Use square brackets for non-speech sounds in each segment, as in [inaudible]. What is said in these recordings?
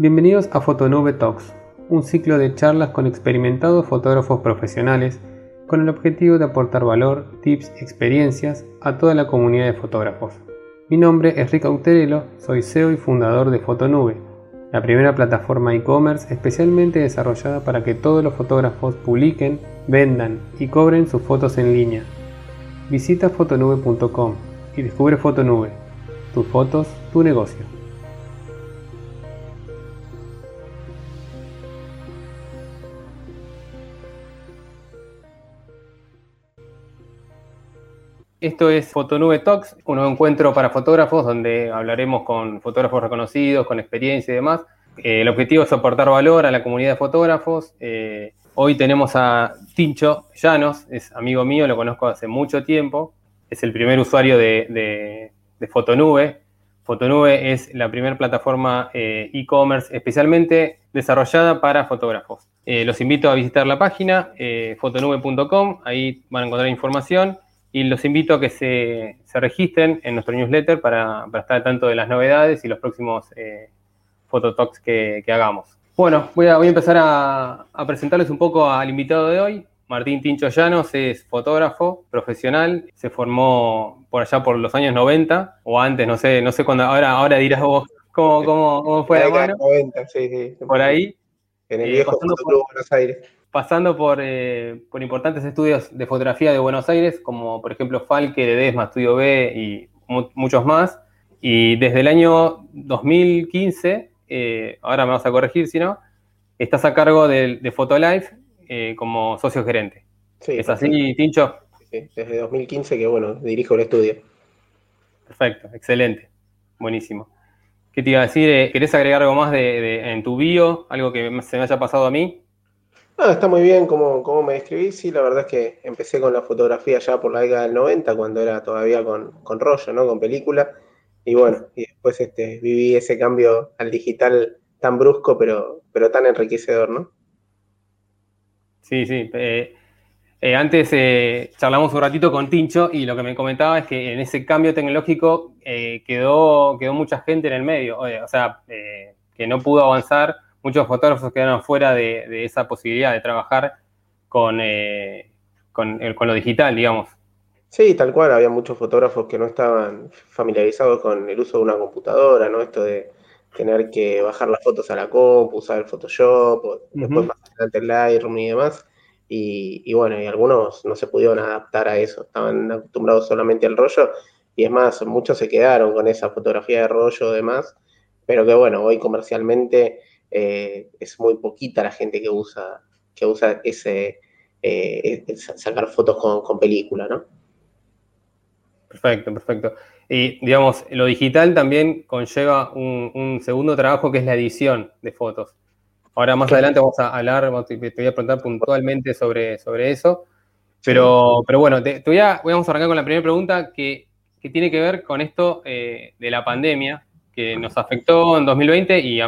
Bienvenidos a Fotonube Talks, un ciclo de charlas con experimentados fotógrafos profesionales con el objetivo de aportar valor, tips y experiencias a toda la comunidad de fotógrafos. Mi nombre es Rick Auterelo, soy CEO y fundador de Fotonube, la primera plataforma e-commerce especialmente desarrollada para que todos los fotógrafos publiquen, vendan y cobren sus fotos en línea. Visita fotonube.com y descubre Fotonube, tus fotos, tu negocio. Esto es Fotonube Talks, un encuentro para fotógrafos donde hablaremos con fotógrafos reconocidos, con experiencia y demás. Eh, el objetivo es aportar valor a la comunidad de fotógrafos. Eh, hoy tenemos a Tincho Llanos, es amigo mío, lo conozco hace mucho tiempo. Es el primer usuario de, Fotonube. Fotonube es la primera plataforma eh, e-commerce especialmente desarrollada para fotógrafos. los invito a visitar la página fotonube.com, ahí van a encontrar información y los invito a que se, registren en nuestro newsletter para, estar al tanto de las novedades y los próximos eh, fototalks que, hagamos. Bueno, voy a, voy a empezar a, presentarles un poco al invitado de hoy. Martín Tincho Llanos es fotógrafo profesional, se formó por allá por los años 90 o antes, no sé, no sé cuándo, ahora, ahora dirás vos cómo, cómo, fue la mano. 90, sí, sí. Por ahí. En el eh, viejo Fotoclub Buenos Aires pasando eh, por, importantes estudios de fotografía de Buenos Aires, como por ejemplo Falke, Ledesma, Estudio B y muchos más. Y desde el año 2015, eh, ahora me vas a corregir si no, estás a cargo de, de Fotolife eh, como socio gerente. ¿Es así, Tincho? Sí, desde 2015 que, bueno, dirijo el estudio. Perfecto, excelente, buenísimo. ¿Qué te iba a decir? ¿Querés agregar algo más en tu bio? Algo que se me haya pasado a mí? Ah, está muy bien como, me describí. Sí, la verdad es que empecé con la fotografía ya por la década del 90, cuando era todavía con, rollo, ¿no? Con película. Y bueno, y después este, viví ese cambio al digital tan brusco, pero, pero tan enriquecedor, ¿no? Sí, sí. Eh, eh, antes eh, charlamos un ratito con Tincho y lo que me comentaba es que en ese cambio tecnológico quedó, quedó mucha gente en el medio, o sea, que no pudo avanzar muchos fotógrafos quedaron fuera de, esa posibilidad de trabajar con, eh, con, lo digital, digamos. Sí, tal cual, había muchos fotógrafos que no estaban familiarizados con el uso de una computadora, ¿no? Esto de tener que bajar las fotos a la compu, usar el Photoshop, después más adelante el Lightroom y demás. Y, bueno, y algunos no se pudieron adaptar a eso, estaban acostumbrados solamente al rollo. Y es más, muchos se quedaron con esa fotografía de rollo y demás, pero que bueno, hoy comercialmente eh, es muy poquita la gente que usa, que usa ese, eh, sacar fotos con, película, ¿no? Perfecto, perfecto. Y digamos, lo digital también conlleva un, segundo trabajo que es la edición de fotos. Ahora más adelante vamos a hablar, te voy a preguntar puntualmente sobre, sobre eso. Pero, pero bueno, te, voy a, vamos a arrancar con la primera pregunta que, tiene que ver con esto eh, de la pandemia que nos afectó en 2020 y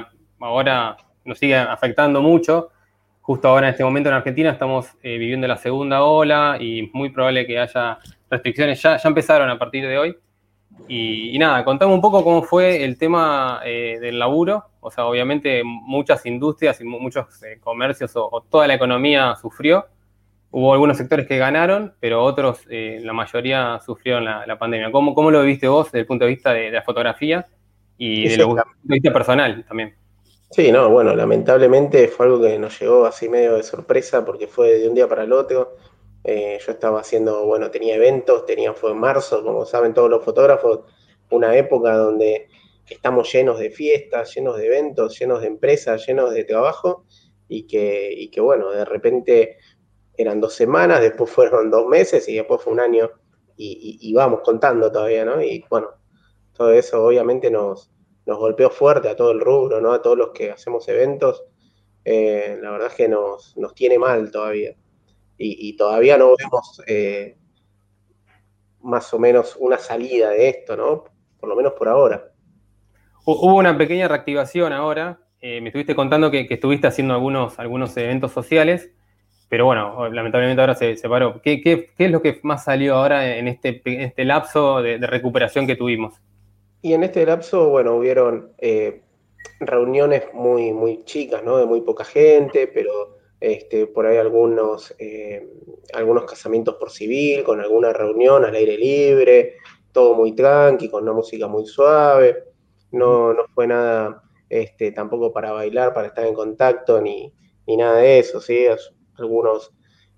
ahora nos sigue afectando mucho. Justo ahora en este momento en Argentina estamos eh, viviendo la segunda ola y muy probable que haya restricciones. Ya, ya empezaron a partir de hoy. Y, nada, contame un poco cómo fue el tema eh, del laburo. O sea, obviamente muchas industrias y muchos eh, comercios o, toda la economía sufrió. Hubo algunos sectores que ganaron, pero otros, la mayoría sufrieron la, pandemia. ¿Cómo, ¿Cómo, lo viste vos desde el punto de vista de, la fotografía y desde el punto de vista personal también? Sí, no, bueno, lamentablemente fue algo que nos llegó así medio de sorpresa porque fue de un día para el otro. Eh, yo estaba haciendo, bueno, tenía eventos, tenía, fue en marzo, como saben todos los fotógrafos, una época donde estamos llenos de fiestas, llenos de eventos, llenos de empresas, llenos de trabajo y que, y que bueno, de repente eran dos semanas, después [laughs] fueron dos meses y después fue un año y, y vamos contando todavía, ¿no? Y bueno, todo eso obviamente nos, nos golpeó fuerte a todo el rubro, ¿no? A todos los que hacemos eventos. Eh, la verdad es que nos, tiene mal todavía. Y, todavía no vemos eh, más o menos una salida de esto, ¿no? Por lo menos por ahora. Hubo una pequeña reactivación ahora. Eh, me estuviste contando que, estuviste haciendo algunos, algunos eventos sociales, pero bueno, lamentablemente ahora se, se paró. ¿Qué, es lo que más salió ahora en este, este lapso de recuperación que tuvimos? Y en este lapso, bueno, hubieron eh, reuniones muy, muy chicas, ¿no? De muy poca gente, pero este, por ahí algunos, eh, algunos casamientos por civil, con alguna reunión al aire libre, todo muy tranqui, con una música muy suave. No, no fue nada este, tampoco para bailar, para estar en contacto, ni, nada de eso, ¿sí? Algunos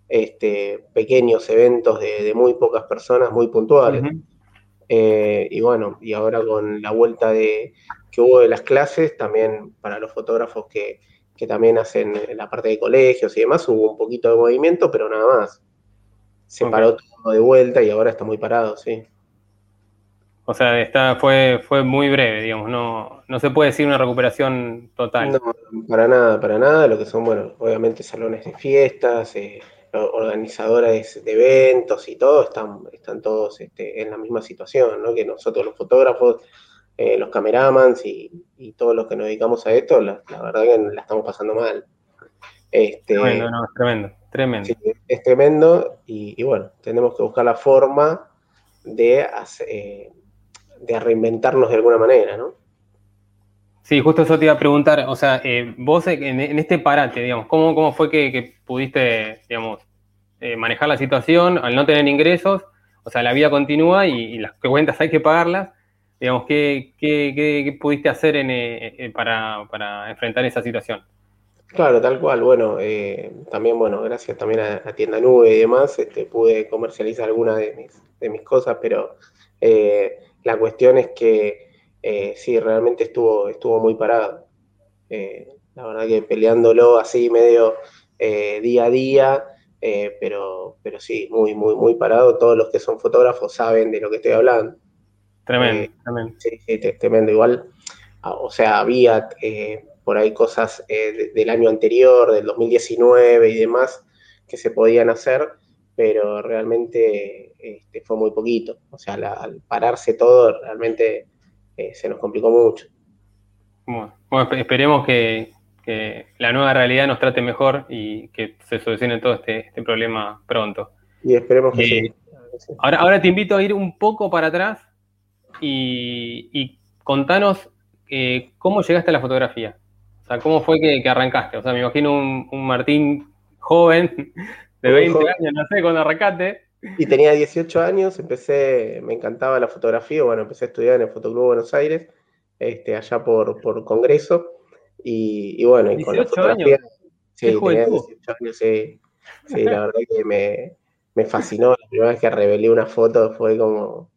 este, pequeños eventos de, muy pocas personas, muy puntuales. Eh, y bueno, y ahora con la vuelta de, que hubo de las clases, también para los fotógrafos que, también hacen la parte de colegios y demás, hubo un poquito de movimiento, pero nada más. Se paró todo de vuelta y ahora está muy parado, sí. O sea, está, fue, fue muy breve, digamos, no, no se puede decir una recuperación total. No, para nada, para nada. Lo que son, bueno, obviamente salones de fiestas, eh, organizadores de eventos y todo, están, están todos este, en la misma situación, ¿no? Que nosotros los fotógrafos, eh, los cameramans y, todos los que nos dedicamos a esto, la, verdad que la estamos pasando mal. Este, tremendo, no, es tremendo, tremendo. es tremendo y, bueno, tenemos que buscar la forma de, eh, de reinventarnos de alguna manera, ¿no? Sí, justo eso te iba a preguntar, o sea, eh, vos en, este parate, digamos, ¿cómo, cómo fue que, pudiste, digamos, eh, manejar la situación al no tener ingresos? O sea, la vida continúa y, las cuentas hay que pagarlas. Digamos, ¿qué, qué, pudiste hacer eh, para, enfrentar esa situación? Claro, tal cual. Bueno, también, bueno, gracias también a, a, Tienda Nube y demás, este, pude comercializar algunas de mis, de mis cosas, pero la cuestión es que eh, sí, realmente estuvo, estuvo muy parado. Eh, la verdad que peleándolo así medio eh, día a día, pero, pero sí, muy, muy, muy parado. Todos los que son fotógrafos saben de lo que estoy hablando. Tremendo, tremendo. Sí, sí, tremendo. Igual, ah, o sea, había por ahí cosas del año anterior, del 2019 y demás, que se podían hacer, pero realmente este, fue muy poquito. O sea, al pararse todo, realmente eh, se nos complicó mucho. Bueno, esperemos que, la nueva realidad nos trate mejor y que se solucione todo este, este problema pronto. Y esperemos que eh, sí. Ahora, ahora te invito a ir un poco para atrás y, contanos eh, cómo llegaste a la fotografía. O sea, cómo fue que, arrancaste. O sea, me imagino un, Martín joven, de 20 años, no sé, cuando arrancaste. Y tenía 18 años, empecé, me encantaba la fotografía, bueno, empecé a estudiar en el Fotoclub Buenos Aires, este, allá por, por Congreso, y, bueno, y con la fotografía... Sí, tenía 18 años, sí, sí, la verdad que me, me, fascinó, la primera vez que revelé una foto fue como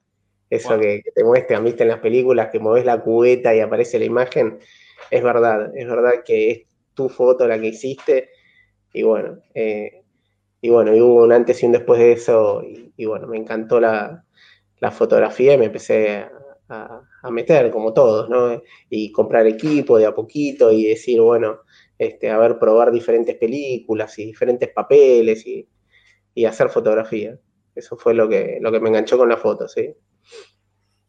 eso que, te muestran, viste en las películas, que mueves la cubeta y aparece la imagen, es verdad, es verdad que es tu foto la que hiciste, y bueno, eh, y bueno, y hubo un antes y un después de eso, y, bueno, me encantó la, fotografía y me empecé a, meter, como todos, ¿no? Y comprar equipo de a poquito y decir, bueno, este, a ver, probar diferentes películas y diferentes papeles y, hacer fotografía. Eso fue lo que, lo que me enganchó con la foto, ¿sí?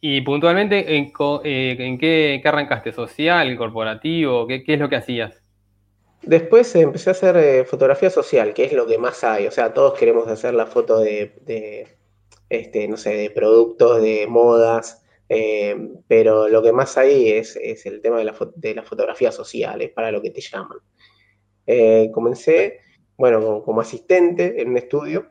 Y puntualmente, ¿en, eh, qué, arrancaste? ¿Social, corporativo? ¿Qué, ¿Qué es lo que hacías? Después empecé a hacer eh, fotografía social, que es lo que más hay. O sea, todos queremos hacer la foto de, este, no sé, de productos, de modas, eh, pero lo que más hay es, el tema de la, de la, fotografía social, es para lo que te llaman. Eh, comencé, bueno, como, asistente en un estudio,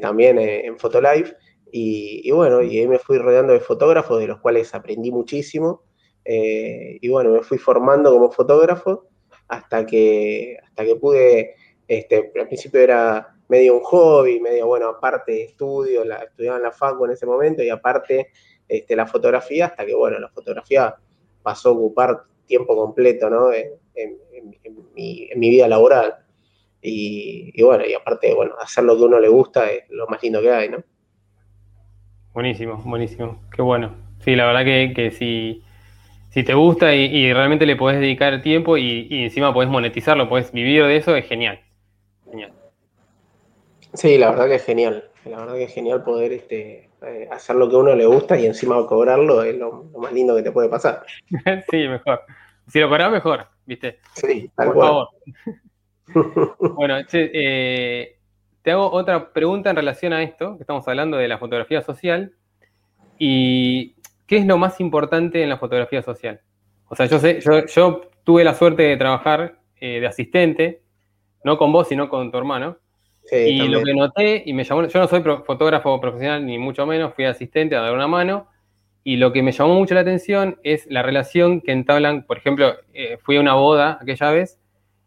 también en Photolife, y, y, bueno, y ahí me fui rodeando de fotógrafos, de los cuales aprendí muchísimo, y bueno, me fui formando como fotógrafo hasta que, hasta que pude, este, al principio era medio un hobby, medio, bueno, aparte estudio, la, estudiaba en la facu en ese momento y aparte este, la fotografía, hasta que, bueno, la fotografía pasó a ocupar tiempo completo, ¿no? En, mi, vida laboral. Y, bueno, y aparte, bueno, hacer lo que uno le gusta es lo más lindo que hay, ¿no? Buenísimo, buenísimo, qué bueno. Sí, la verdad que, que sí si te gusta y, realmente le podés dedicar tiempo y, encima podés monetizarlo, podés vivir de eso, es genial. Genial. Sí, la verdad que es genial. La verdad que es genial poder este, eh, hacer lo que a uno le gusta y encima cobrarlo es lo, más lindo que te puede pasar. [laughs] sí, mejor. Si lo cobrás, mejor, ¿viste? Sí, tal Por favor. [laughs] bueno, eh, te hago otra pregunta en relación a esto, que estamos hablando de la fotografía social. Y ¿Qué es lo más importante en la fotografía social? O sea, yo sé, yo, yo tuve la suerte de trabajar de asistente, no con vos, sino con tu hermano. y lo que noté, y me llamó, yo no soy fotógrafo profesional, ni mucho menos, fui asistente a dar una mano, y lo que me llamó mucho la atención es la relación que entablan, por ejemplo, fui a una boda aquella vez,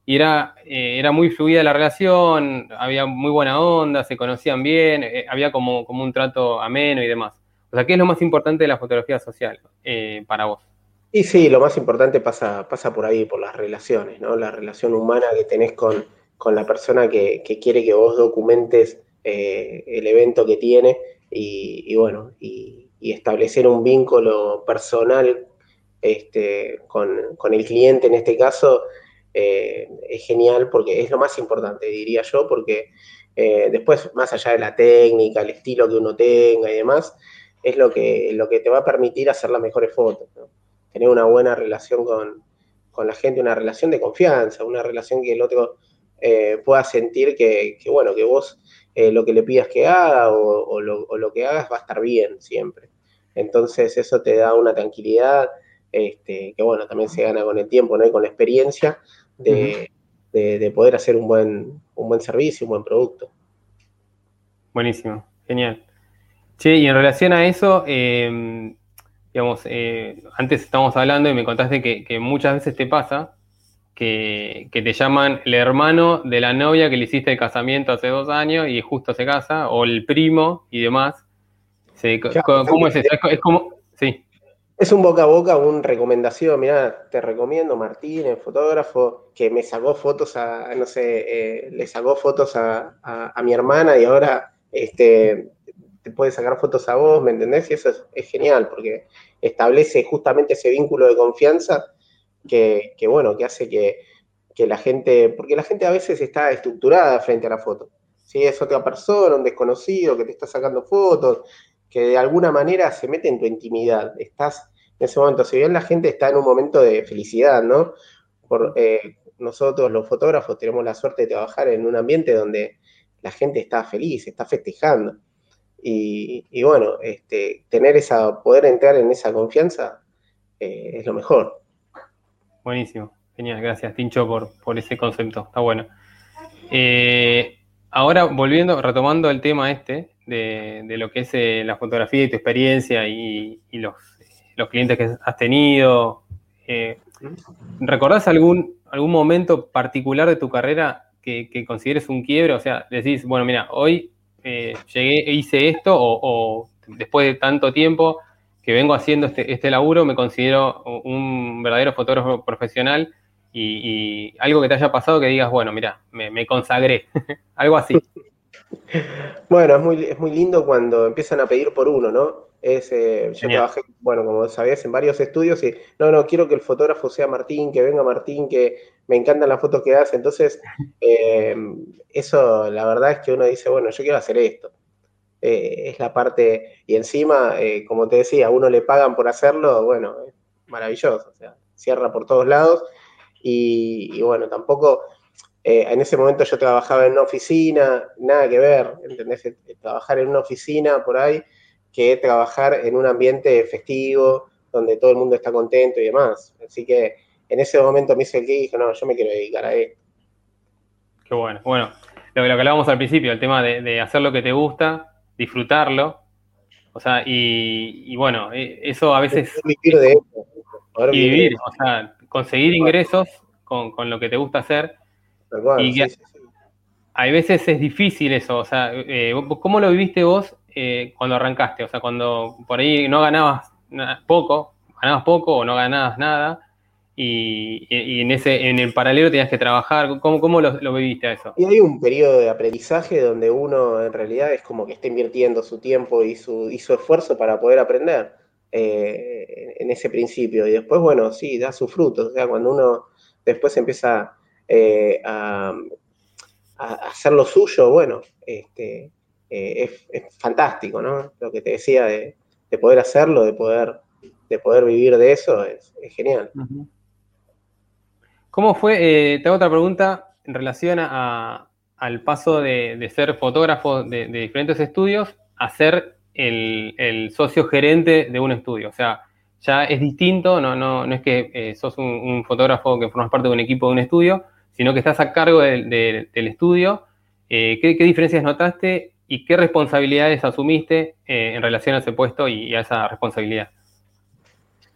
y era, eh, era muy fluida la relación, había muy buena onda, se conocían bien, eh, había como, como un trato ameno y demás. O sea, ¿qué es lo más importante de la fotografía social eh, para vos? Y sí, lo más importante pasa, pasa por ahí, por las relaciones, ¿no? La relación humana que tenés con, con la persona que, que, quiere que vos documentes el evento que tiene y, bueno, y, establecer un vínculo personal este, con, con el cliente en este caso eh, es genial porque es lo más importante, diría yo, porque eh, después, más allá de la técnica, el estilo que uno tenga y demás, es lo que, lo que te va a permitir hacer las mejores fotos. Tener una buena relación con, la gente, una relación de confianza, una relación que el otro eh, pueda sentir que, bueno, que vos lo que le pidas que haga o, lo, que hagas va a estar bien siempre. Entonces eso te da una tranquilidad este, que bueno, también se gana con el tiempo, ¿no? Y con la experiencia, de, poder hacer un buen, un buen servicio, un buen producto. Buenísimo, genial. Che, y en relación a eso, em, digamos, eh, antes estábamos hablando y me contaste que, muchas veces te pasa que, te llaman el hermano de la novia que le hiciste el casamiento hace dos años y justo se casa, o el primo y demás. ¿Cómo, es eso? Es, como, sí. Es un boca a boca, una recomendación. Mira, te recomiendo Martín, el fotógrafo, que me sacó fotos a, no sé, eh, le sacó fotos a, mi hermana y ahora este, te puede sacar fotos a vos, ¿me entendés? Y eso es, genial porque establece justamente ese vínculo de confianza que, bueno, que hace que, la gente, porque la gente a veces está estructurada frente a la foto. Si es otra persona, un desconocido que te está sacando fotos, que de alguna manera se mete en tu intimidad. Estás en ese momento, si bien la gente está en un momento de felicidad, ¿no? Por, eh, nosotros los fotógrafos tenemos la suerte de trabajar en un ambiente donde la gente está feliz, está festejando. Y, bueno, este, tener esa, poder entrar en esa confianza eh, es lo mejor. Buenísimo, genial, gracias Tincho por, por ese concepto, está bueno. Eh, ahora volviendo, retomando el tema este, de, lo que es eh, la fotografía y tu experiencia y, los, los, clientes que has tenido. ¿Recordás algún, algún momento particular de tu carrera que, consideres un quiebre? O sea, decís, bueno, mira, hoy eh, llegué e hice esto o, después de tanto tiempo que vengo haciendo este, este laburo me considero un verdadero fotógrafo profesional y, algo que te haya pasado que digas, bueno, mira, me, me consagré, [laughs] algo así. [laughs] Bueno, es muy, es muy lindo cuando empiezan a pedir por uno, ¿no? Es, eh, yo trabajé, bueno, como sabías, en varios estudios y no, no, quiero que el fotógrafo sea Martín, que venga Martín, que me encantan las fotos que hace. Entonces, eh, eso, la verdad es que uno dice, bueno, yo quiero hacer esto. Eh, es la parte, y encima, como te decía, a uno le pagan por hacerlo, bueno, es maravilloso, o sea, cierra por todos lados. y bueno, tampoco eh, en ese momento yo trabajaba en una oficina, nada que ver, ¿entendés? Eh, trabajar en una oficina por ahí que trabajar en un ambiente festivo, donde todo el mundo está contento y demás. Así que en ese momento me hice el que dije, no, yo me quiero dedicar a esto. Qué bueno. Bueno, lo, que hablábamos al principio, el tema de, hacer lo que te gusta, disfrutarlo. O sea, y, bueno, e, eso a veces... Vivir de eso. y vivir, o sea, conseguir ingresos con, con lo que te gusta hacer y Hay veces es difícil eso, o sea, eh, ¿cómo lo viviste vos eh, cuando arrancaste? O sea, cuando por ahí no ganabas poco, ganabas poco o no ganabas nada, y, en ese en el paralelo tenías que trabajar. ¿Cómo, cómo lo, viviste a eso? Y hay un periodo de aprendizaje donde uno en realidad es como que está invirtiendo su tiempo y su, y su esfuerzo para poder aprender eh, en ese principio. Y después, bueno, sí, da sus frutos. O sea, cuando uno después empieza eh, a, hacer lo suyo, bueno, este, eh, es, fantástico, ¿no? Lo que te decía de, poder hacerlo, de poder, de poder vivir de eso, es, genial. ¿Cómo fue? Eh, te hago otra pregunta en relación al paso de, ser fotógrafo de, diferentes estudios a ser el, socio gerente de un estudio. O sea, ya es distinto, no, no, no es que eh, sos un, fotógrafo que formas parte de un equipo de un estudio, sino que estás a cargo del estudio. Eh, ¿qué, diferencias notaste y qué responsabilidades asumiste en relación a ese puesto y, a esa responsabilidad?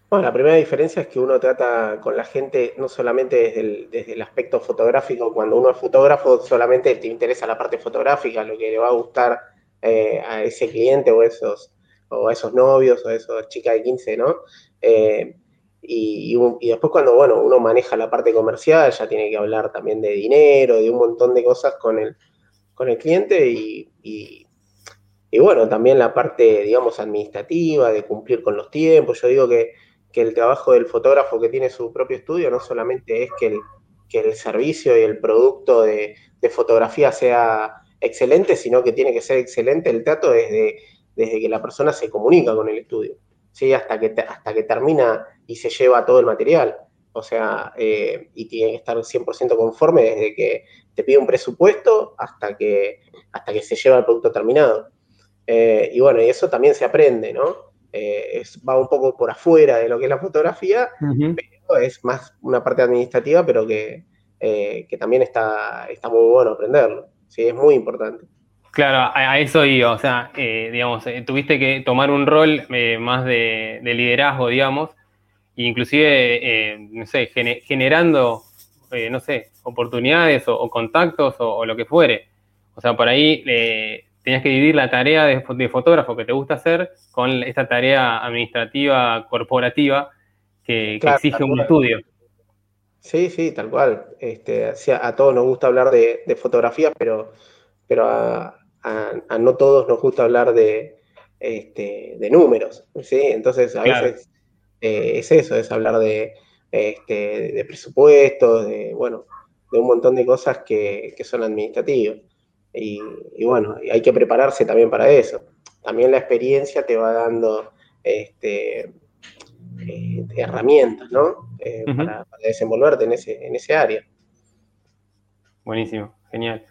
Bueno, la primera diferencia es que uno trata con la gente no solamente desde el, aspecto fotográfico, cuando uno es fotógrafo solamente te interesa la parte fotográfica, lo que le va a gustar a ese cliente o esos o a esos novios o a esas chicas de 15, ¿no? Eh, y, después cuando, bueno, uno maneja la parte comercial, ya tiene que hablar también de dinero, de un montón de cosas con el, con el cliente y, y, bueno, también la parte, digamos, administrativa, de cumplir con los tiempos. Yo digo que, el trabajo del fotógrafo que tiene su propio estudio no solamente es que el, que el servicio y el producto de, de fotografía sea excelente, sino que tiene que ser excelente el trato desde desde que la persona se comunica con el estudio, ¿sí? hasta, que, hasta que termina y se lleva todo el material. O sea, eh, y tiene que estar 100% conforme desde que te pide un presupuesto hasta que, hasta que se lleva el producto terminado. Eh, y bueno, y eso también se aprende, ¿no? Eh, va un poco por afuera de lo que es la fotografía, pero es más una parte administrativa, pero que, que también está, está muy bueno aprenderlo. Sí, es muy importante. Claro, a, eso iba, o sea, eh, digamos, eh, tuviste que tomar un rol eh, más de, liderazgo, digamos, e inclusive, no sé, generando, no sé, oportunidades o, contactos o, lo que fuere. O sea, por ahí tenías que dividir la tarea de, fotógrafo que te gusta hacer con esta tarea administrativa, corporativa, que, exige un estudio. Sí, sí, tal cual. Este, a, todos nos gusta hablar de, de fotografía, pero, pero a, a, no todos nos gusta hablar de, este, de números, ¿sí? Entonces a veces eh, es eso, es hablar de, este, de presupuestos, de, bueno, de un montón de cosas que, son administrativas. Y, bueno, hay que prepararse también para eso. También la experiencia te va dando este, eh, herramientas, ¿no? Eh, para, para, desenvolverte en ese, en ese área. Buenísimo, genial.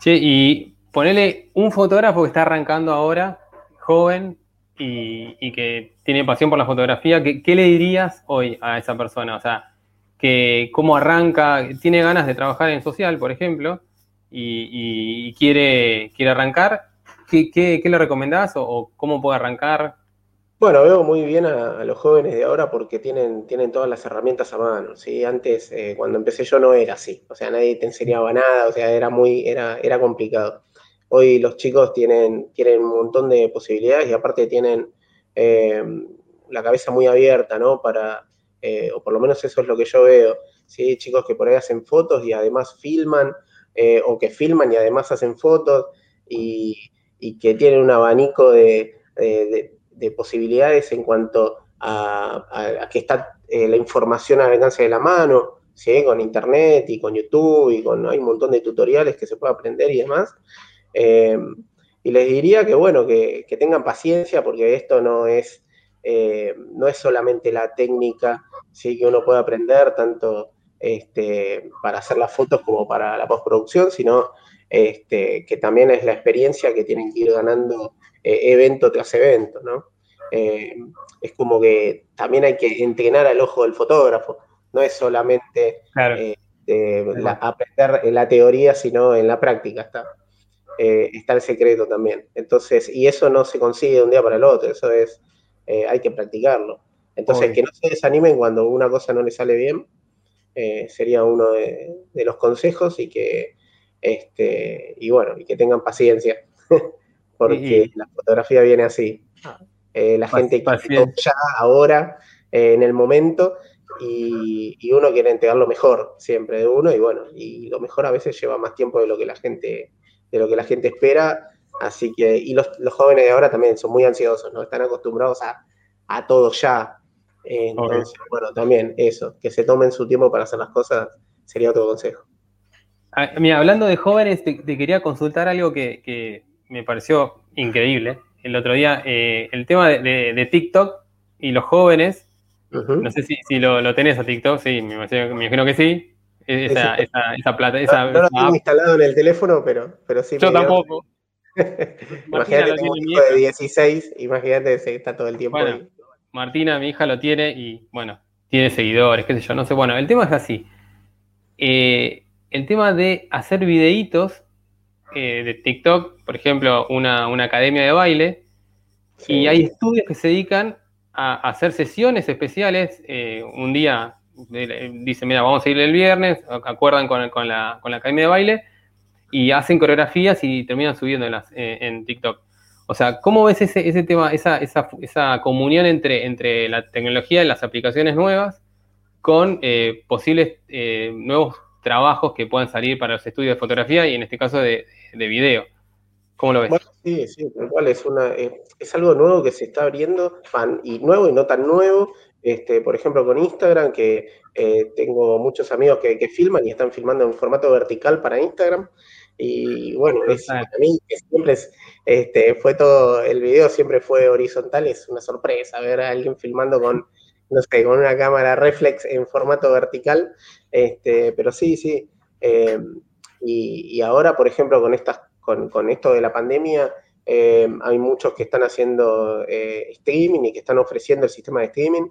Sí, y ponele un fotógrafo que está arrancando ahora, joven, y, que tiene pasión por la fotografía, ¿qué, le dirías hoy a esa persona? O sea, que cómo arranca, tiene ganas de trabajar en social, por ejemplo, y, quiere, quiere arrancar, ¿qué, le recomendás o, cómo puede arrancar? Bueno, veo muy bien a, los jóvenes de ahora porque tienen, tienen todas las herramientas a mano. ¿sí? Antes, eh, cuando empecé yo, no era así. O sea, nadie te enseñaba nada, o sea, era muy, era, era complicado. Hoy los chicos tienen, tienen un montón de posibilidades y aparte tienen eh, la cabeza muy abierta, ¿no? Para, eh, o por lo menos eso es lo que yo veo, ¿sí? Chicos que por ahí hacen fotos y además filman, eh, o que filman y además hacen fotos, y, que tienen un abanico de, posibilidades en cuanto a, que está la información al alcance de la mano, ¿sí? con internet y con YouTube y con hay un montón de tutoriales que se puede aprender y demás. Eh, y les diría que, bueno, que, tengan paciencia porque esto no es, eh, no es solamente la técnica ¿sí? que uno puede aprender, tanto este, para hacer las fotos como para la postproducción, sino este, que también es la experiencia que tienen que ir ganando eh, evento tras evento, ¿no? es como que también hay que entrenar al ojo del fotógrafo, no es solamente aprender la teoría, sino en la práctica, ¿está? Eh, está el secreto también. Entonces, y eso no se consigue de un día para el otro, eso es, eh, hay que practicarlo. Entonces, que no se desanimen cuando una cosa no le sale bien, eh, sería uno de, los consejos y que, este, y bueno, y que tengan paciencia, [laughs] porque la fotografía viene así. la gente quiere ya, ahora, en el momento, y, y, uno quiere entregar lo mejor siempre de uno, y bueno, y lo mejor a veces lleva más tiempo de lo que la gente de lo que la gente espera. Así que, y los, jóvenes de ahora también son muy ansiosos, ¿no? Están acostumbrados a, a todo ya. Entonces, bueno, también eso, que se tomen su tiempo para hacer las cosas, sería otro consejo. Ah, mira, hablando de jóvenes, te, quería consultar algo que, me pareció increíble. El otro día, eh, el tema de, TikTok y los jóvenes, no sé si, lo, lo, tenés a TikTok, sí, me imagino que sí. Esa, esa, esa, plata. Esa, no, lo tengo instalado en el teléfono, pero, pero sí. Yo tampoco. [laughs] imagínate un hijo de 16, imagínate que está todo el tiempo bueno, Martina, mi hija, lo tiene y, bueno, tiene seguidores, qué sé yo, no sé. Bueno, el tema es así. Eh, el tema de hacer videitos eh, de TikTok, por ejemplo, una, academia de baile, y hay estudios que se dedican a, hacer sesiones especiales. Eh, un día dicen, mira, vamos a ir el viernes, acuerdan con, la, academia de baile, y hacen coreografías y terminan subiéndolas en TikTok. O sea, ¿cómo ves ese, tema, esa, comunión entre, entre la tecnología y las aplicaciones nuevas con eh, posibles eh, nuevos trabajos que puedan salir para los estudios de fotografía y en este caso de, video? ¿Cómo lo ves? Sí, sí, tal es, una, eh, es algo nuevo que se está abriendo, y nuevo y no tan nuevo. Este, por ejemplo, con Instagram, que tengo muchos amigos que filman y están filmando en formato vertical para Instagram. Y bueno, a mí siempre este, fue todo, el video siempre fue horizontal, es una sorpresa ver a alguien filmando con, no sé, con una cámara reflex en formato vertical, este, pero sí, sí. Em, y, ahora, por ejemplo, con, estas, con, esto de la pandemia, em, hay muchos que están haciendo eh, streaming y que están ofreciendo el sistema de streaming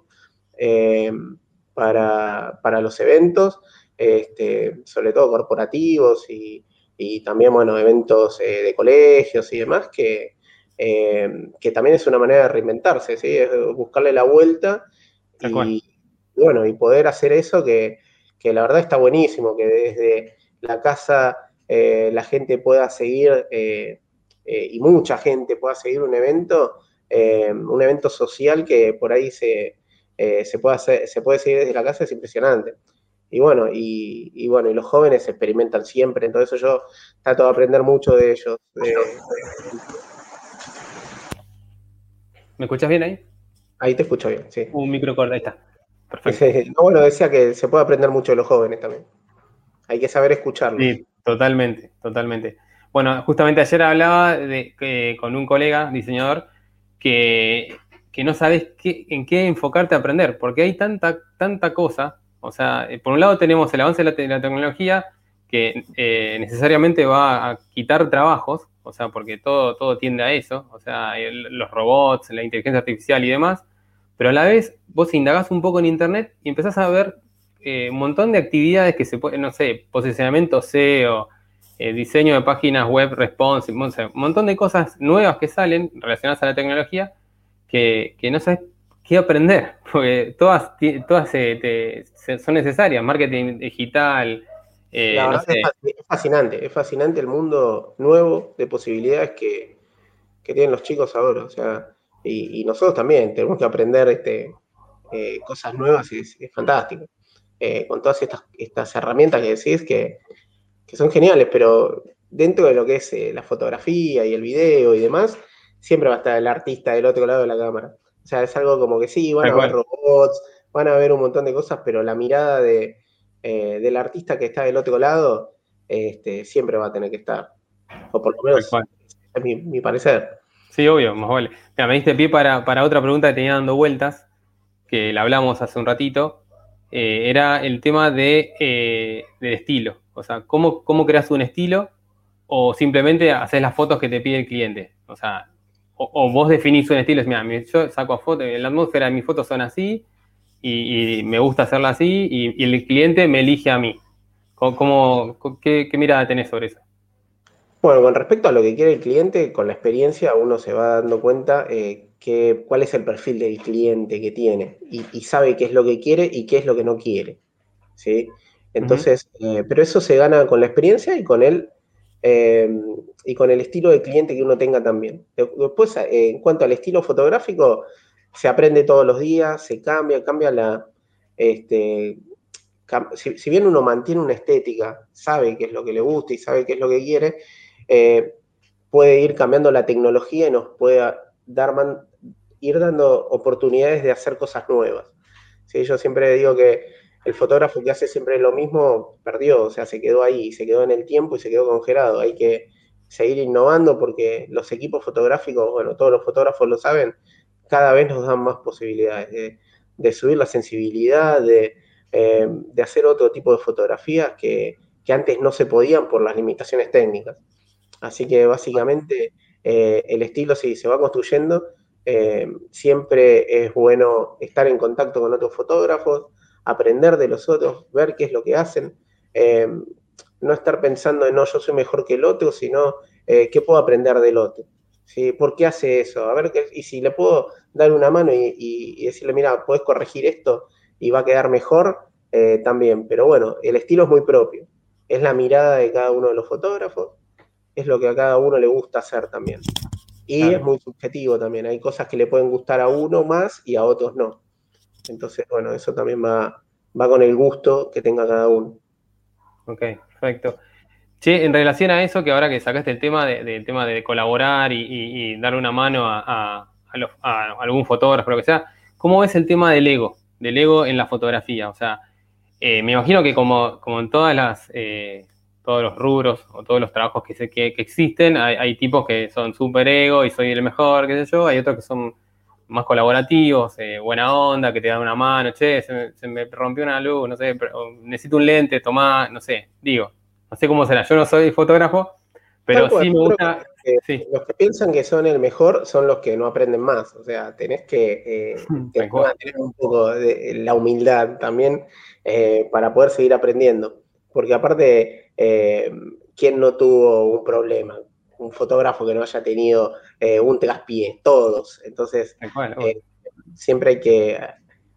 em, para, para, los eventos, este, sobre todo corporativos y, y también, bueno, eventos eh, de colegios y demás, que, eh, que también es una manera de reinventarse, ¿sí? Es buscarle la vuelta y, bueno, y poder hacer eso que, que, la verdad está buenísimo, que desde la casa eh, la gente pueda seguir, y mucha gente pueda seguir un evento, un evento social que por ahí se, se, puede hacer, se puede seguir desde la casa, es impresionante. Y bueno, y, bueno, y los jóvenes experimentan siempre, entonces yo trato de aprender mucho de ellos. ¿Me escuchas bien ahí? Ahí te escucho bien, sí. Un microcorda, ahí está. Perfecto. [laughs] No, bueno, decía que se puede aprender mucho de los jóvenes también. Hay que saber escucharlos. Sí, totalmente, totalmente. Bueno, justamente ayer hablaba de, con un colega diseñador que, que no sabes qué, en qué enfocarte a aprender, porque hay tanta, tanta cosa o sea, eh, por un lado tenemos el avance de la, tecnología que eh, necesariamente va a quitar trabajos, o sea, porque todo, todo tiende a eso, o sea, los robots, la inteligencia artificial y demás, pero a la vez vos indagás un poco en Internet y empezás a ver eh, un montón de actividades que se pueden, no sé, posicionamiento SEO, diseño de páginas web responsive, un montón de cosas nuevas que salen relacionadas a la tecnología que, que no sabes qué aprender, porque todas, todas eh, son necesarias, marketing digital. Eh, es, fascinante, es fascinante el mundo nuevo de posibilidades que, tienen los chicos ahora, o sea, y, nosotros también tenemos que aprender este, eh, cosas nuevas y es, fantástico. con todas estas, estas herramientas que decís que, que, son geniales, pero dentro de lo que es la fotografía y el video y demás, siempre va a estar el artista del otro lado de la cámara. O sea, es algo como que sí, van a haber robots, van a haber un montón de cosas, pero la mirada de, eh, del artista que está del otro lado este, siempre va a tener que estar. O por lo menos es mi, parecer. Sí, obvio, más vale. me diste pie para, otra pregunta que tenía dando vueltas, que la hablamos hace un ratito. Eh, era el tema de, eh, del estilo. O sea, ¿cómo, ¿cómo creas un estilo? O simplemente haces las fotos que te pide el cliente. O sea, o, vos definís un estilo, es, mira, yo saco a foto, la atmósfera de mis fotos son así y, me gusta hacerla así y, el cliente me elige a mí. ¿Cómo, qué, mirada tenés sobre eso? Bueno, con respecto a lo que quiere el cliente, con la experiencia uno se va dando cuenta eh, que, cuál es el perfil del cliente que tiene y, sabe qué es lo que quiere y qué es lo que no quiere. ¿sí? Entonces, eh, pero eso se gana con la experiencia y con el Em, y con el estilo de cliente que uno tenga también. Después, eh, en cuanto al estilo fotográfico, se aprende todos los días, se cambia, cambia la... Este, si, bien uno mantiene una estética, sabe qué es lo que le gusta y sabe qué es lo que quiere, eh, puede ir cambiando la tecnología y nos puede dar ir dando oportunidades de hacer cosas nuevas. ¿Sí? Yo siempre digo que el fotógrafo que hace siempre lo mismo perdió, o sea, se quedó ahí, se quedó en el tiempo y se quedó congelado. Hay que seguir innovando porque los equipos fotográficos, bueno, todos los fotógrafos lo saben, cada vez nos dan más posibilidades de, subir la sensibilidad, eh, de, hacer otro tipo de fotografías que, antes no se podían por las limitaciones técnicas. Así que básicamente eh, el estilo se va construyendo siempre es bueno estar en contacto con otros fotógrafos, aprender de los otros, ver qué es lo que hacen. no estar pensando en, no, yo soy mejor que el otro, sino qué puedo aprender del otro. ¿sí? ¿Por qué hace eso? A ver, y si le puedo dar una mano y, decirle, mira, puedes corregir esto y va a quedar mejor, eh, también. Pero bueno, el estilo es muy propio. Es la mirada de cada uno de los fotógrafos, es lo que a cada uno le gusta hacer también. Y es muy subjetivo también. Hay cosas que le pueden gustar a uno más y a otros no. Entonces, bueno, eso también va, va con el gusto que tenga cada uno. Ok, perfecto. Sí, en relación a eso, que ahora que sacaste el tema de, tema de colaborar y, dar una mano a, algún fotógrafo, lo que sea, ¿cómo ves el tema del ego? Del ego en la fotografía. O sea, eh, me imagino que como, como en todas las, eh, todos los rubros o todos los trabajos que, que, existen, hay, tipos que son súper ego y soy el mejor, qué sé yo, hay otros que son más colaborativos, eh, buena onda, que te dan una mano, che, se me, se me rompió una luz, no sé, necesito un lente, tomá, no sé, digo, no sé cómo será, yo no soy fotógrafo, pero sí me gusta. Los que piensan que son el mejor son los que no aprenden más. O sea, tenés que eh, [laughs] tener un poco de la humildad también eh, para poder seguir aprendiendo. Porque aparte, eh, ¿quién no tuvo un problema? Un fotógrafo que no haya tenido un traspié, todos. Entonces, siempre hay que,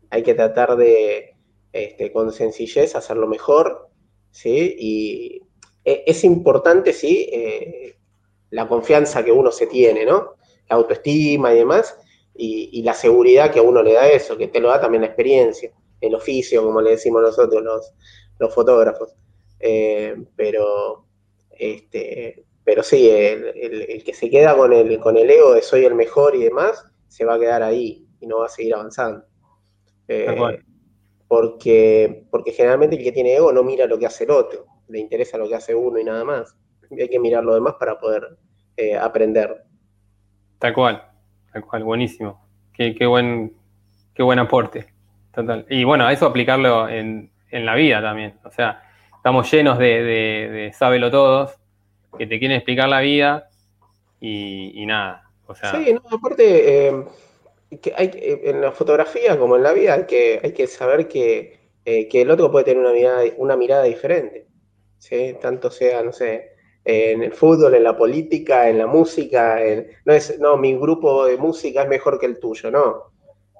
hay que tratar de, este, con sencillez, hacerlo mejor ¿sí? Y e, es importante, sí, eh, la confianza que uno se tiene, ¿no? La autoestima y demás, y, la seguridad que a uno le da eso, que te lo da también la experiencia, el oficio, como le decimos nosotros los, fotógrafos. Eh, pero, este, pero sí, el, que se queda con el, con el ego de soy el mejor y demás, se va a quedar ahí y no va a seguir avanzando. Eh, porque, porque generalmente el que tiene ego no mira lo que hace el otro, le interesa lo que hace uno y nada más. Y hay que mirar lo demás para poder eh, aprender. Tal cual, tal cual, buenísimo. Qué, buen, qué buen aporte. Total. Y bueno, a eso aplicarlo en, la vida también. O sea, estamos llenos de, de, sábelo todos, que te quieren explicar la vida y, nada. O sea, sí, no, aparte, eh, que hay, en la fotografía como en la vida hay que, hay que saber que, eh, el otro puede tener una mirada, una mirada diferente. ¿sí? Tanto sea, no sé, en el fútbol, en la política, en la música. no es, no, mi grupo de música es mejor que el tuyo, no.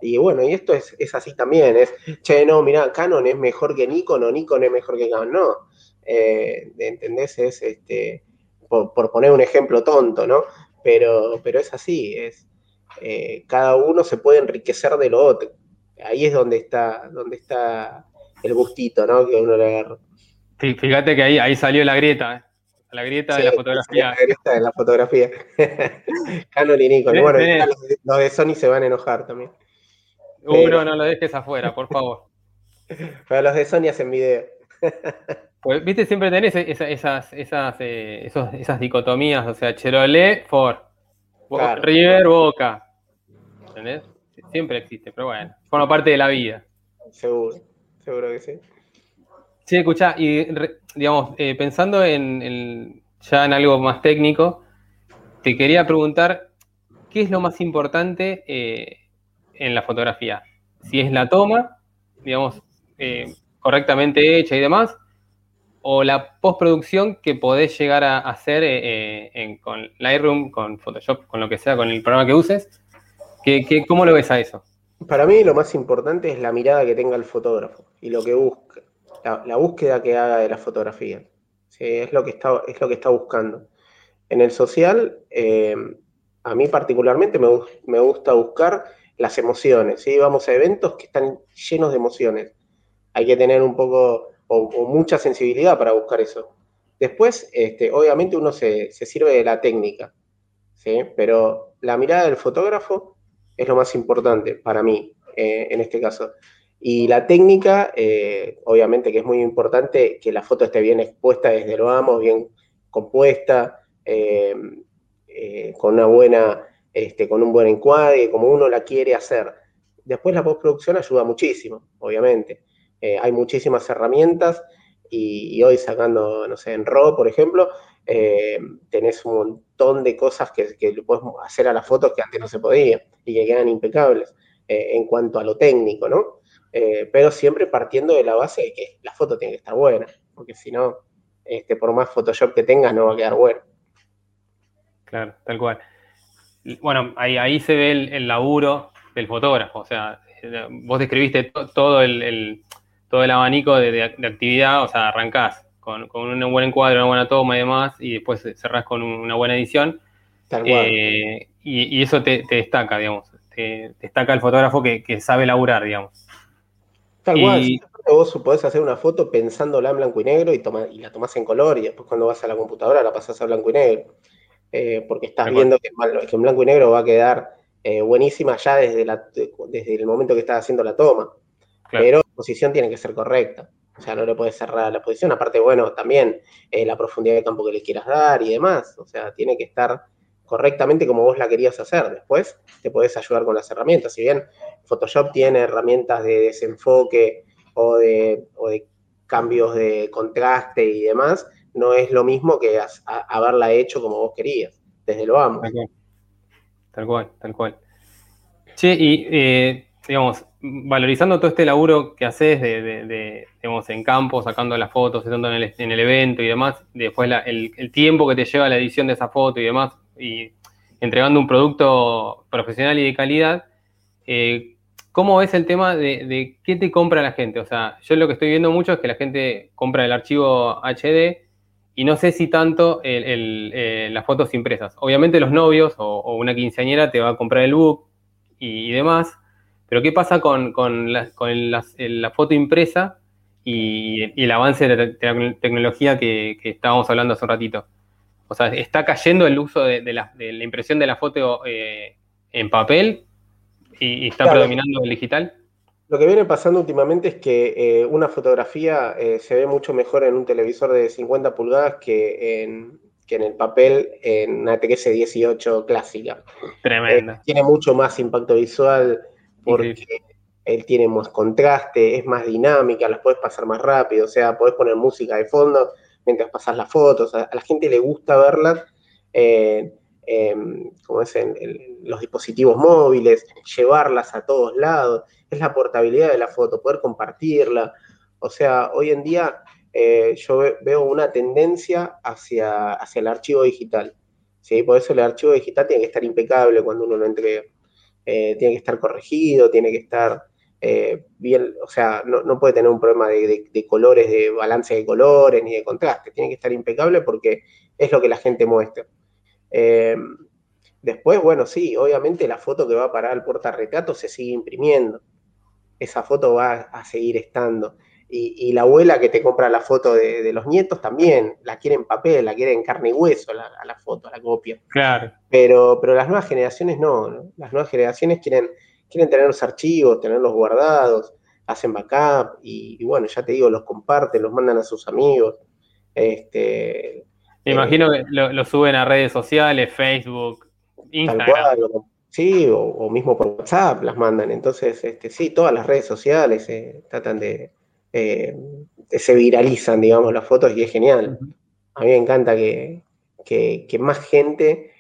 Y bueno, y esto es, así también, es, che, no, mira, Canon es mejor que Nikon o Nikon es mejor que Canon, no. Eh, ¿Entendés? Es, este, por, por, poner un ejemplo tonto, ¿no? Pero, pero es así, es, eh, cada uno se puede enriquecer de lo otro. Ahí es donde está, donde está el gustito, ¿no? Que uno le agarra. Fíjate que ahí, ahí salió la grieta, ¿eh? La grieta de la fotografía. La grieta de la fotografía. [laughs] Canon y Nikon. Bueno, los de, Sony se van a enojar también. Uno, no lo dejes afuera, por favor. [laughs] Pero los de Sony hacen video. [laughs] Pues, viste, siempre tenés esas, esas, eh, esas dicotomías, o sea, Cherolet, Ford. River, Boca. ¿Entendés? Siempre existe, pero bueno, forma parte de la vida. Seguro, seguro que sí. Sí, escuchá, y digamos, eh, pensando en, ya en algo más técnico, te quería preguntar, ¿qué es lo más importante eh, en la fotografía? Si es la toma, digamos, correctamente hecha y demás, o la postproducción que podés llegar a hacer eh, eh, con Lightroom, con Photoshop, con lo que sea, con el programa que uses. ¿Qué, cómo lo ves a eso? Para mí lo más importante es la mirada que tenga el fotógrafo y lo que busca, la, búsqueda que haga de la fotografía. Es, lo que está, es lo que está buscando. En el social, eh, a mí particularmente me, gusta buscar las emociones. ¿sí? Vamos a eventos que están llenos de emociones. Hay que tener un poco o, mucha sensibilidad para buscar eso. Después, este, obviamente uno se, sirve de la técnica, ¿sí? pero la mirada del fotógrafo es lo más importante para mí eh, en este caso. Y la técnica, eh, obviamente que es muy importante que la foto esté bien expuesta desde lo vamos, bien compuesta, eh, con una buena, este, con un buen encuadre, como uno la quiere hacer. Después la postproducción ayuda muchísimo, obviamente. Eh, hay muchísimas herramientas y, hoy sacando, no sé, en RAW, por ejemplo, eh, tenés un montón de cosas que, que puedes hacer a las fotos que antes no se podía y que quedan impecables eh, en cuanto a lo técnico, ¿no? Pero siempre partiendo de la base de que la foto tiene que estar buena, porque si no, este, por más Photoshop que tengas, no va a quedar bueno. Claro, tal cual. Bueno, ahí, ahí se ve el, laburo del fotógrafo, o sea, vos describiste todo el, todo el abanico de, actividad, o sea, arrancás con, un buen encuadre, una buena toma y demás, y después cerrás con una buena edición. Tal cual. Eh, y, eso te, destaca, digamos, te, destaca el fotógrafo que, que sabe laburar, digamos. Tal cual, vos podés hacer una foto pensándola en blanco y negro y, y la tomás en color y después cuando vas a la computadora la pasás a blanco y negro. Eh, porque estás viendo que, en blanco y negro va a quedar eh, buenísima ya desde, la, desde el momento que estás haciendo la toma. Pero la posición tiene que ser correcta. O sea, no le puedes cerrar la posición. Aparte, bueno, también eh, la profundidad de campo que le quieras dar y demás. O sea, tiene que estar correctamente como vos la querías hacer. Después te podés ayudar con las herramientas. Si bien Photoshop tiene herramientas de desenfoque o de, cambios de contraste y demás, no es lo mismo que haberla hecho como vos querías, desde lo amo. Tal cual, tal cual. Che, y eh, digamos, valorizando todo este laburo que haces de, digamos, en campo, sacando las fotos, estando en el, en el evento y demás, después el, el, tiempo que te lleva la edición de esa foto y demás, y entregando un producto profesional y de calidad, eh, ¿cómo es el tema de, qué te compra la gente? O sea, yo lo que estoy viendo mucho es que la gente compra el archivo HD y no sé si tanto eh, las fotos impresas. Obviamente los novios o, una quinceañera te va a comprar el book y, demás, pero ¿qué pasa con, la, foto impresa y, el avance de la tecnología que estábamos hablando hace un ratito? O sea, está cayendo el uso de, la, impresión de la foto eh, en papel y, está predominando el digital. Lo que viene pasando últimamente es que eh, una fotografía eh, se ve mucho mejor en un televisor de 50 pulgadas que en, el papel en una TX 18 clásica. Tremenda. tiene mucho más impacto visual porque él tiene más contraste, es más dinámica, las puedes pasar más rápido, o sea, podés poner música de fondo mientras pasas las fotos. A, la gente le gusta verlas, eh, como es en, los dispositivos móviles, llevarlas a todos lados. Es la portabilidad de la foto, poder compartirla. O sea, hoy en día eh, yo veo una tendencia hacia, hacia el archivo digital. ¿sí? Por eso el archivo digital tiene que estar impecable cuando uno lo entrega. Eh, tiene que estar corregido, tiene que estar eh, bien, o sea, no, puede tener un problema de, colores, de balance de colores, ni de contraste, tiene que estar impecable porque es lo que la gente muestra. Eh, después, bueno, sí, obviamente la foto que va para el portarretrato se sigue imprimiendo, esa foto va a seguir estando. Y, la abuela que te compra la foto de, los nietos también, la quiere en papel, la quiere en carne y hueso, la, a la foto, a la copia. Claro. Pero, pero las nuevas generaciones no, ¿no? Las nuevas generaciones quieren quieren tener los archivos, tenerlos guardados, hacen backup y, bueno, ya te digo, los comparten, los mandan a sus amigos. Este, Me imagino que lo, suben a redes sociales, Facebook, Instagram. sí, o, mismo por WhatsApp las mandan. Entonces, este, sí, todas las redes sociales eh, tratan de, eh, se viralizan, digamos, las fotos y es genial. A mí me encanta que, que más gente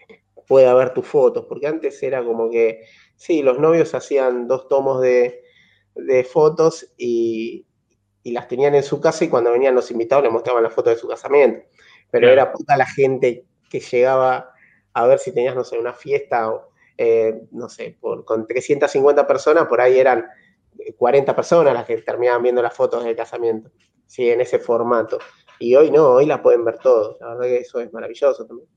pueda ver tus fotos, porque antes era como que Sí, los novios hacían dos tomos de, fotos y, las tenían en su casa y cuando venían los invitados les mostraban las fotos de su casamiento. Pero era poca la gente que llegaba a ver si tenías, no sé, una fiesta, o, eh, no sé, por, con 350 personas, por ahí eran 40 personas las que terminaban viendo las fotos del casamiento, sí, en ese formato. Y hoy no, hoy las pueden ver todos. La verdad que eso es maravilloso también.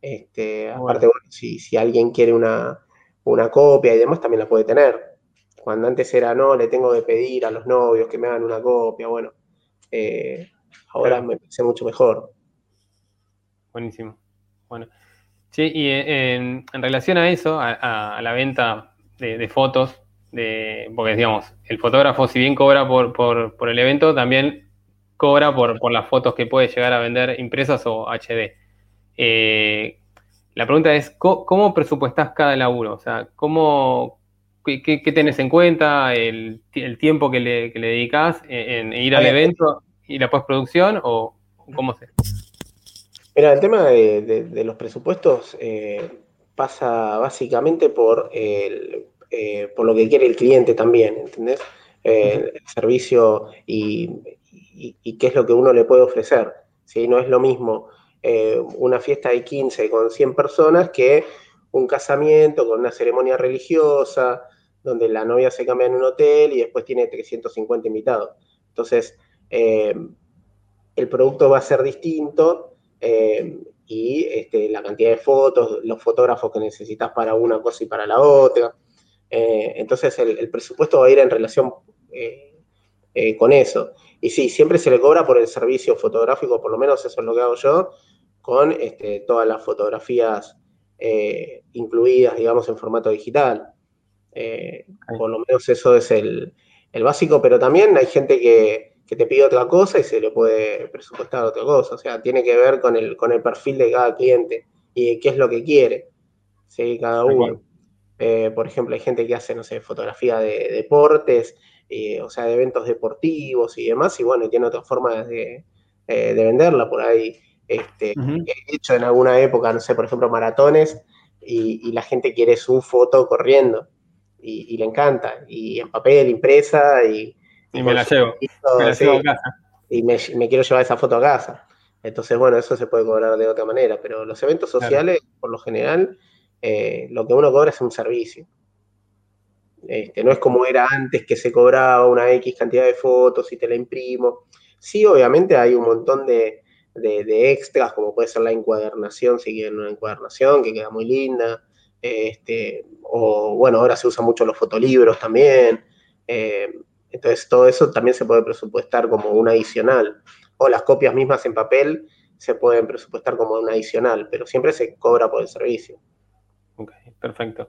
Este, aparte, bueno, si alguien quiere una, una copia y demás también la puede tener. Cuando antes era, no, le tengo que pedir a los novios que me hagan una copia, bueno, eh, ahora me parece mucho mejor. Buenísimo. Bueno. Sí, y eh, en, relación a eso, a, la venta de, fotos, de, porque digamos, el fotógrafo si bien cobra por, el evento, también cobra por, las fotos que puede llegar a vender impresas o HD. Eh, la pregunta es, ¿cómo, presupuestás cada laburo? O sea, ¿cómo, qué, tenés en cuenta? ¿El, tiempo que le, que dedicás en, ir al evento y la postproducción? ¿O cómo se? Mira, el tema de, los presupuestos eh, pasa básicamente por, el, eh, por lo que quiere el cliente también, ¿entendés? el servicio y, qué es lo que uno le puede ofrecer. ¿sí? No es lo mismo una fiesta de 15 con 100 personas que un casamiento con una ceremonia religiosa, donde la novia se cambia en un hotel y después tiene 350 invitados. Entonces, eh, el producto va a ser distinto eh, y este, la cantidad de fotos, los fotógrafos que necesitas para una cosa y para la otra. Eh, entonces, el, presupuesto va a ir en relación con eso. Y sí, siempre se le cobra por el servicio fotográfico, por lo menos eso es lo que hago yo, con este, todas las fotografías incluidas, digamos, en formato digital. Eh, por lo menos eso es el, básico, pero también hay gente que, te pide otra cosa y se le puede presupuestar otra cosa. O sea, tiene que ver con el, con el perfil de cada cliente y qué es lo que quiere, ¿sí? Cada uno. Eh, por ejemplo, hay gente que hace, no sé, fotografía de deportes, eh, o sea, de eventos deportivos y demás, y bueno, tiene otras formas de, venderla por ahí. Este, He hecho en alguna época, no sé, por ejemplo, maratones, y, y la gente quiere su foto corriendo y, le encanta. Y en papel, impresa y... Y, me la llevo. me la llevo a casa. Y me, quiero llevar esa foto a casa. Entonces, bueno, eso se puede cobrar de otra manera, pero los eventos sociales, por lo general, eh, lo que uno cobra es un servicio. Este, no es como era antes que se cobraba una X cantidad de fotos y te la imprimo. Sí, obviamente hay un montón de, extras, como puede ser la encuadernación, si quieren una encuadernación, que queda muy linda. Este, o bueno, ahora se usan mucho los fotolibros también. Eh, entonces todo eso también se puede presupuestar como un adicional. O las copias mismas en papel se pueden presupuestar como un adicional, pero siempre se cobra por el servicio. Ok, perfecto.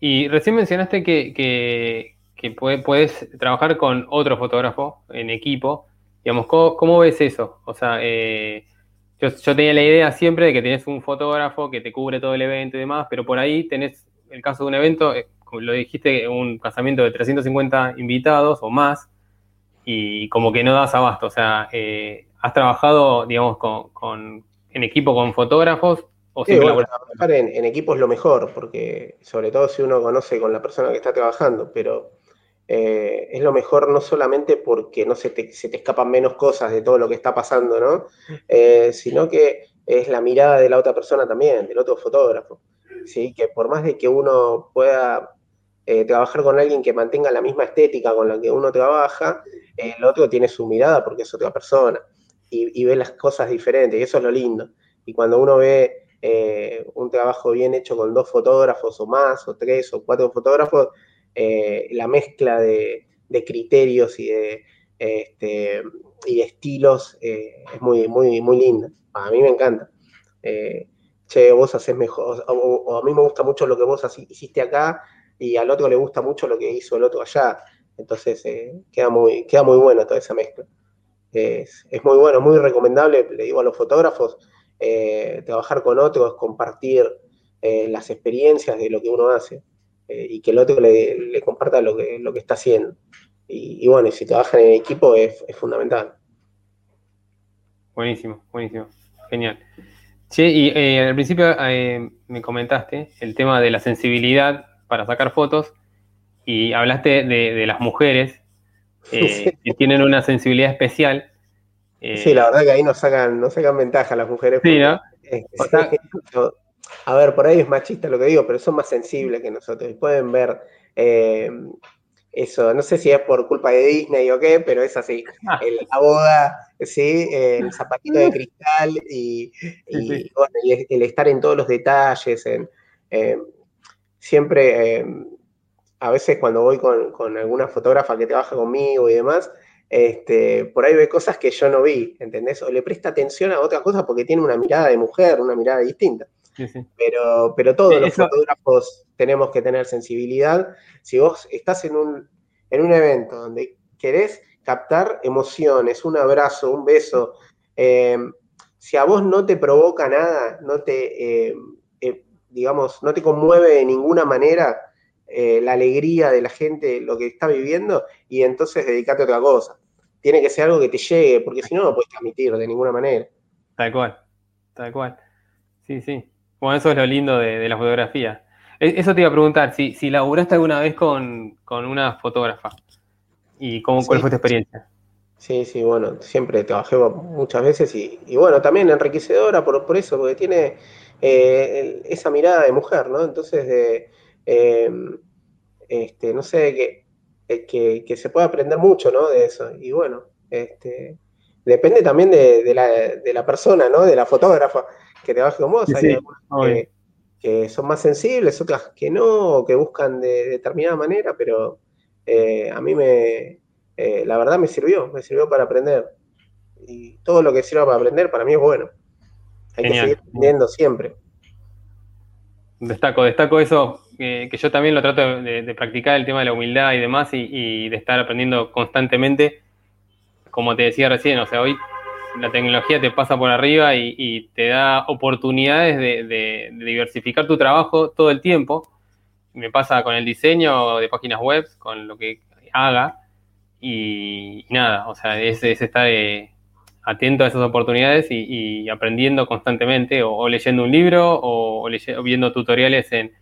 Y recién mencionaste que, que, puedes trabajar con otro fotógrafo en equipo. Digamos, ¿cómo, ves eso? O sea, eh, yo, tenía la idea siempre de que tenés un fotógrafo que te cubre todo el evento y demás, pero por ahí tenés el caso de un evento, eh, como lo dijiste, un casamiento de 350 invitados o más, y como que no das abasto. O sea, eh, ¿has trabajado, digamos, con, en equipo con fotógrafos? O sí, trabajar en, en, equipo es lo mejor, porque sobre todo si uno conoce con la persona que está trabajando, pero eh, es lo mejor no solamente porque no se te, escapan menos cosas de todo lo que está pasando, ¿no? Eh, sino que es la mirada de la otra persona también, del otro fotógrafo. ¿sí? Que por más de que uno pueda eh, trabajar con alguien que mantenga la misma estética con la que uno trabaja, el otro tiene su mirada porque es otra persona y, ve las cosas diferentes, y eso es lo lindo. Y cuando uno ve un trabajo bien hecho con dos fotógrafos o más, o tres o cuatro fotógrafos, eh, la mezcla de, criterios y de, este, estilos eh, es muy, muy, muy linda. A mí me encanta. Eh, che, vos haces mejor, o, a mí me gusta mucho lo que vos hiciste acá y al otro le gusta mucho lo que hizo el otro allá. Entonces queda, muy, queda muy bueno toda esa mezcla. Es, muy bueno, muy recomendable, le digo a los fotógrafos, trabajar con otros, compartir las experiencias de lo que uno hace. Eh, y que el otro le, comparta lo que, lo que está haciendo. Y, bueno, si trabajan en equipo es, fundamental. Buenísimo, buenísimo. Genial. Sí, y eh, al principio eh, me comentaste el tema de la sensibilidad para sacar fotos y hablaste de, las mujeres [laughs] que tienen una sensibilidad especial. Sí, la verdad que ahí nos sacan, nos sacan ventaja las mujeres. Sí, ¿no? a ver, por ahí es machista lo que digo, pero son más sensibles que nosotros y pueden ver eh, eso. No sé si es por culpa de Disney o qué, pero es así. la boda, ¿sí? el zapatito de cristal y, [laughs] el estar en todos los detalles. En, eh, siempre, eh, a veces cuando voy con, alguna fotógrafa que trabaja conmigo y demás, este, por ahí ve cosas que yo no vi, ¿entendés? O le presta atención a otras cosas porque tiene una mirada de mujer, una mirada distinta. Pero, pero todos los fotógrafos tenemos que tener sensibilidad. Si vos estás en un, en un evento donde querés captar emociones, un abrazo, un beso, eh, si a vos no te provoca nada, no te, eh, eh, digamos, no te conmueve de ninguna manera la alegría de la gente, lo que está viviendo, y entonces dedicate a otra cosa. Tiene que ser algo que te llegue, porque si no, no puedes transmitir de ninguna manera. Tal cual. Tal cual. Sí, sí. Bueno, eso es lo lindo de, la fotografía. E, eso te iba a preguntar, si, si laburaste alguna vez con, una fotógrafa y cómo, cuál fue tu experiencia. Sí, sí, bueno, siempre trabajé muchas veces y, bueno, también enriquecedora por, por eso, porque tiene eh, esa mirada de mujer, ¿no? Entonces, de, em, este, no sé, eh, que, que, se puede aprender mucho, ¿no? De eso. Y bueno, este, depende también de, la, de la persona, ¿no? De la fotógrafa que trabaje con vos. Hay algunas que, son más sensibles, otras que no, que buscan de determinada manera, pero eh, a mí me, eh, la verdad me sirvió, me sirvió para aprender. Y todo lo que sirva para aprender para mí es bueno. Hay que seguir aprendiendo siempre. Destaco, destaco eso, que yo también lo trato de, practicar, el tema de la humildad y demás, y, de estar aprendiendo constantemente. Como te decía recién, o sea, hoy la tecnología te pasa por arriba y, te da oportunidades de, diversificar tu trabajo todo el tiempo. Me pasa con el diseño de páginas web, con lo que haga, y, nada, o sea, es, estar eh, atento a esas oportunidades y, aprendiendo constantemente, o, leyendo un libro, o, viendo tutoriales en,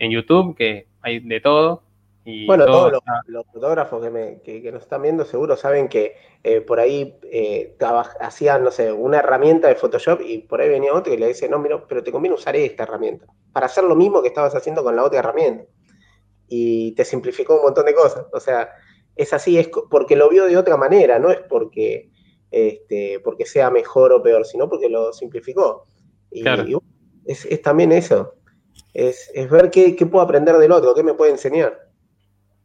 en, YouTube, que hay de todo. Y bueno, todos los, fotógrafos que, que, nos están viendo seguro saben que eh, por ahí eh, hacían, no sé, una herramienta de Photoshop y por ahí venía otro y le dice, no, mira, pero te conviene usar esta herramienta para hacer lo mismo que estabas haciendo con la otra herramienta. Y te simplificó un montón de cosas. O sea, es así, es porque lo vio de otra manera, no es porque, este, porque sea mejor o peor, sino porque lo simplificó. Y, es, también eso, es, ver qué, puedo aprender del otro, qué me puede enseñar.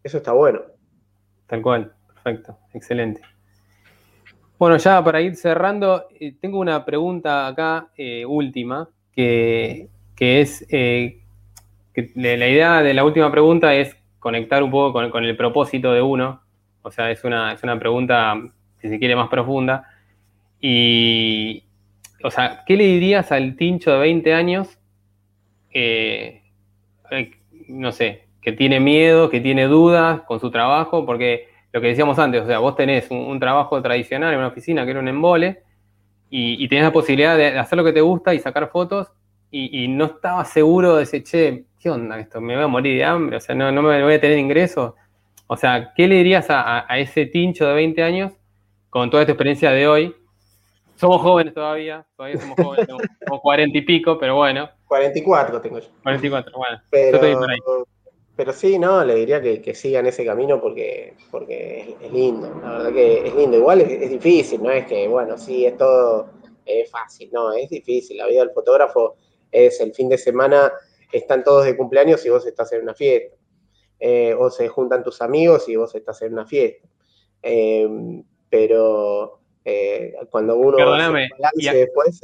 Eso está bueno. Tal cual, perfecto, excelente. Bueno, ya para ir cerrando, eh, tengo una pregunta acá eh, última, que, es, eh, que la idea de la última pregunta es conectar un poco con, el propósito de uno. O sea, es una, es una pregunta, si se quiere, más profunda. Y, o sea, ¿qué le dirías al tincho de 20 años? Eh, no sé, que tiene miedo, que tiene dudas con su trabajo, porque lo que decíamos antes, o sea, vos tenés un, trabajo tradicional en una oficina que era un embole, y, y, tenés la posibilidad de hacer lo que te gusta y sacar fotos, y, y no estabas seguro de ese, che, ¿qué onda esto? ¿Me voy a morir de hambre? O sea, no, me voy a tener ingresos. O sea, ¿qué le dirías a, ese tincho de 20 años con toda esta experiencia de hoy? Somos jóvenes todavía, todavía somos jóvenes, [laughs] como 40 y pico, pero bueno. 44 tengo yo. 44, bueno. Pero, yo pero sí, no, le diría que, sigan ese camino porque, porque es, lindo, la verdad que es lindo. Igual es, difícil, no es que, bueno, sí, es todo fácil, no, es difícil. La vida del fotógrafo es el fin de semana están todos de cumpleaños y vos estás en una fiesta. Eh, o se juntan tus amigos y vos estás en una fiesta. Eh, pero eh, cuando uno Perdóname, y después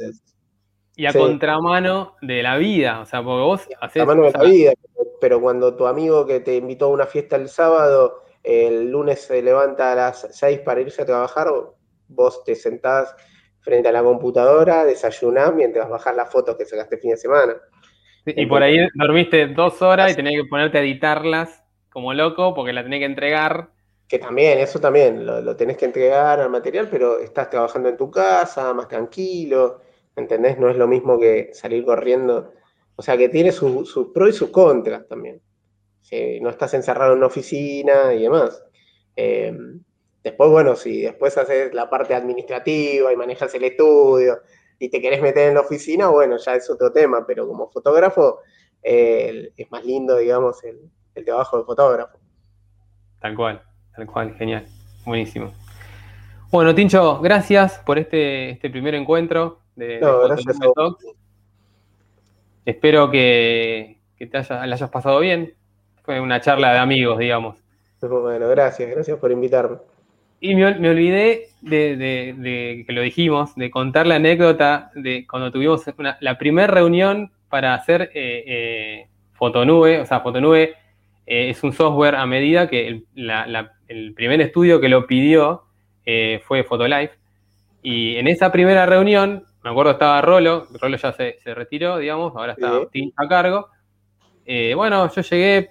y a contramano de la vida, o sea, porque vos haces... A de la vida, pero cuando tu amigo que te invitó a una fiesta el sábado, el lunes se levanta a las 6 para irse a trabajar, vos te sentás frente a la computadora, desayunás mientras bajás las fotos que sacaste el fin de semana. Y por ahí dormiste dos horas y tenías que ponerte a editarlas como loco porque la tenés que entregar. Que también, eso también, lo, tenés que entregar al material, pero estás trabajando en tu casa, más tranquilo, ¿entendés? No es lo mismo que salir corriendo. O sea, que tiene sus pros y sus contras también. no estás encerrado en una oficina y demás. Em, después, bueno, si después haces la parte administrativa y manejas el estudio, y te querés meter en la oficina, bueno, ya es otro tema, pero como fotógrafo es más lindo, digamos, el, trabajo de fotógrafo. Tal cual, tal cual, genial, buenísimo. Bueno, Tincho, gracias por este, este primer encuentro de, no, gracias Espero que, te haya, hayas pasado bien. Fue una charla de amigos, digamos. Bueno, gracias, gracias por invitarme. Y me, olvidé de, que lo dijimos, de contar la anécdota de cuando tuvimos la primera reunión para hacer eh, eh, Fotonube. O sea, Fotonube eh, es un software a medida que el, primer estudio que lo pidió fue Photolife. Y en esa primera reunión, me acuerdo estaba Rolo, Rolo ya se, retiró, digamos, ahora está a cargo. bueno, yo llegué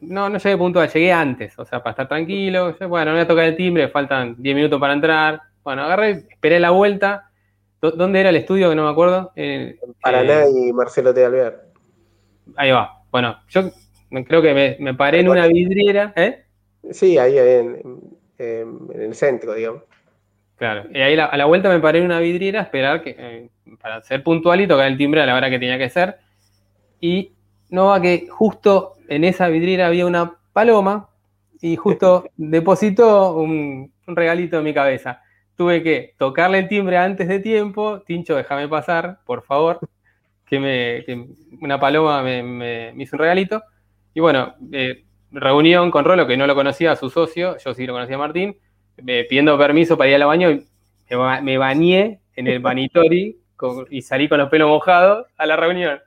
no, no llegué puntual, llegué antes, o sea, para estar tranquilo. bueno, no voy a tocar el timbre, faltan 10 minutos para entrar. Bueno, agarré, esperé la vuelta. ¿Dónde era el estudio que no me acuerdo? En Paraná eh, y Marcelo T. Alvear. Ahí va. Bueno, yo creo que me, paré en una vidriera. ¿eh? Sí, ahí, en, el centro, digamos. Claro, y ahí a la vuelta me paré en una vidriera a esperar que, eh, para ser puntual y tocar el timbre a la hora que tenía que ser. Y no va que justo en esa vidriera había una paloma y justo [laughs] depositó un, regalito en mi cabeza. Tuve que tocarle el timbre antes de tiempo. Tincho, déjame pasar, por favor. Que, me, una paloma me, hizo un regalito. Y bueno, eh, reunión con Rolo, que no lo conocía, a su socio, yo sí lo conocía a Martín, pidiendo permiso para ir al baño. Y me, bañé en el vanitori y salí con los pelos mojados a la reunión.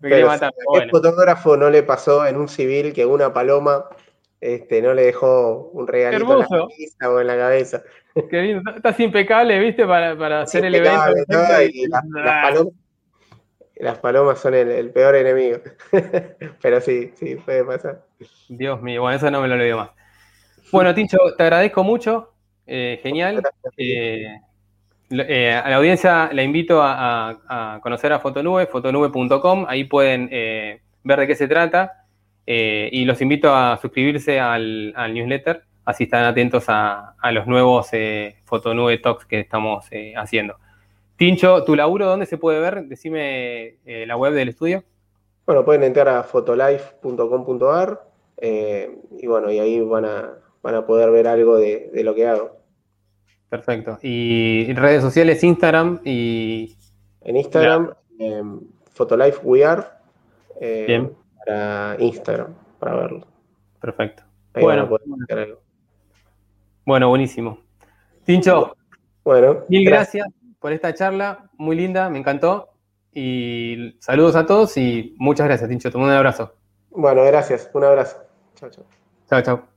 Me quería matar. El fotógrafo no le pasó en un civil que una paloma este, no le dejó un regalito en la cabeza o en la cabeza. Qué bien, estás impecable, ¿viste? Para, para hacer el evento. las, palomas, son el, peor enemigo. [laughs] Pero sí, sí, puede pasar. Dios mío, bueno, eso no me lo olvido más. Bueno, Tincho, te agradezco mucho. Eh, genial. Eh, eh, a la audiencia la invito a, conocer a Fotonube, fotonube.com. Ahí pueden ver de qué se trata. Y los invito a suscribirse al, newsletter, así están atentos a, los nuevos Fotonube Talks que estamos haciendo. Tincho, ¿tu laburo dónde se puede ver? Decime la web del estudio. Bueno, pueden entrar a fotolife.com.ar y bueno, y ahí van a, van a poder ver algo de, lo que hago. Perfecto. ¿Y redes sociales, Instagram y...? En Instagram, Fotolife We Are. Bien para Instagram, para verlo. Perfecto. bueno, bueno, buenísimo. Tincho, bueno, mil gracias. por esta charla, muy linda, me encantó. Y saludos a todos y muchas gracias, Tincho. Te mando un abrazo. Bueno, gracias. Un abrazo. Chao, chao. Chao, chao.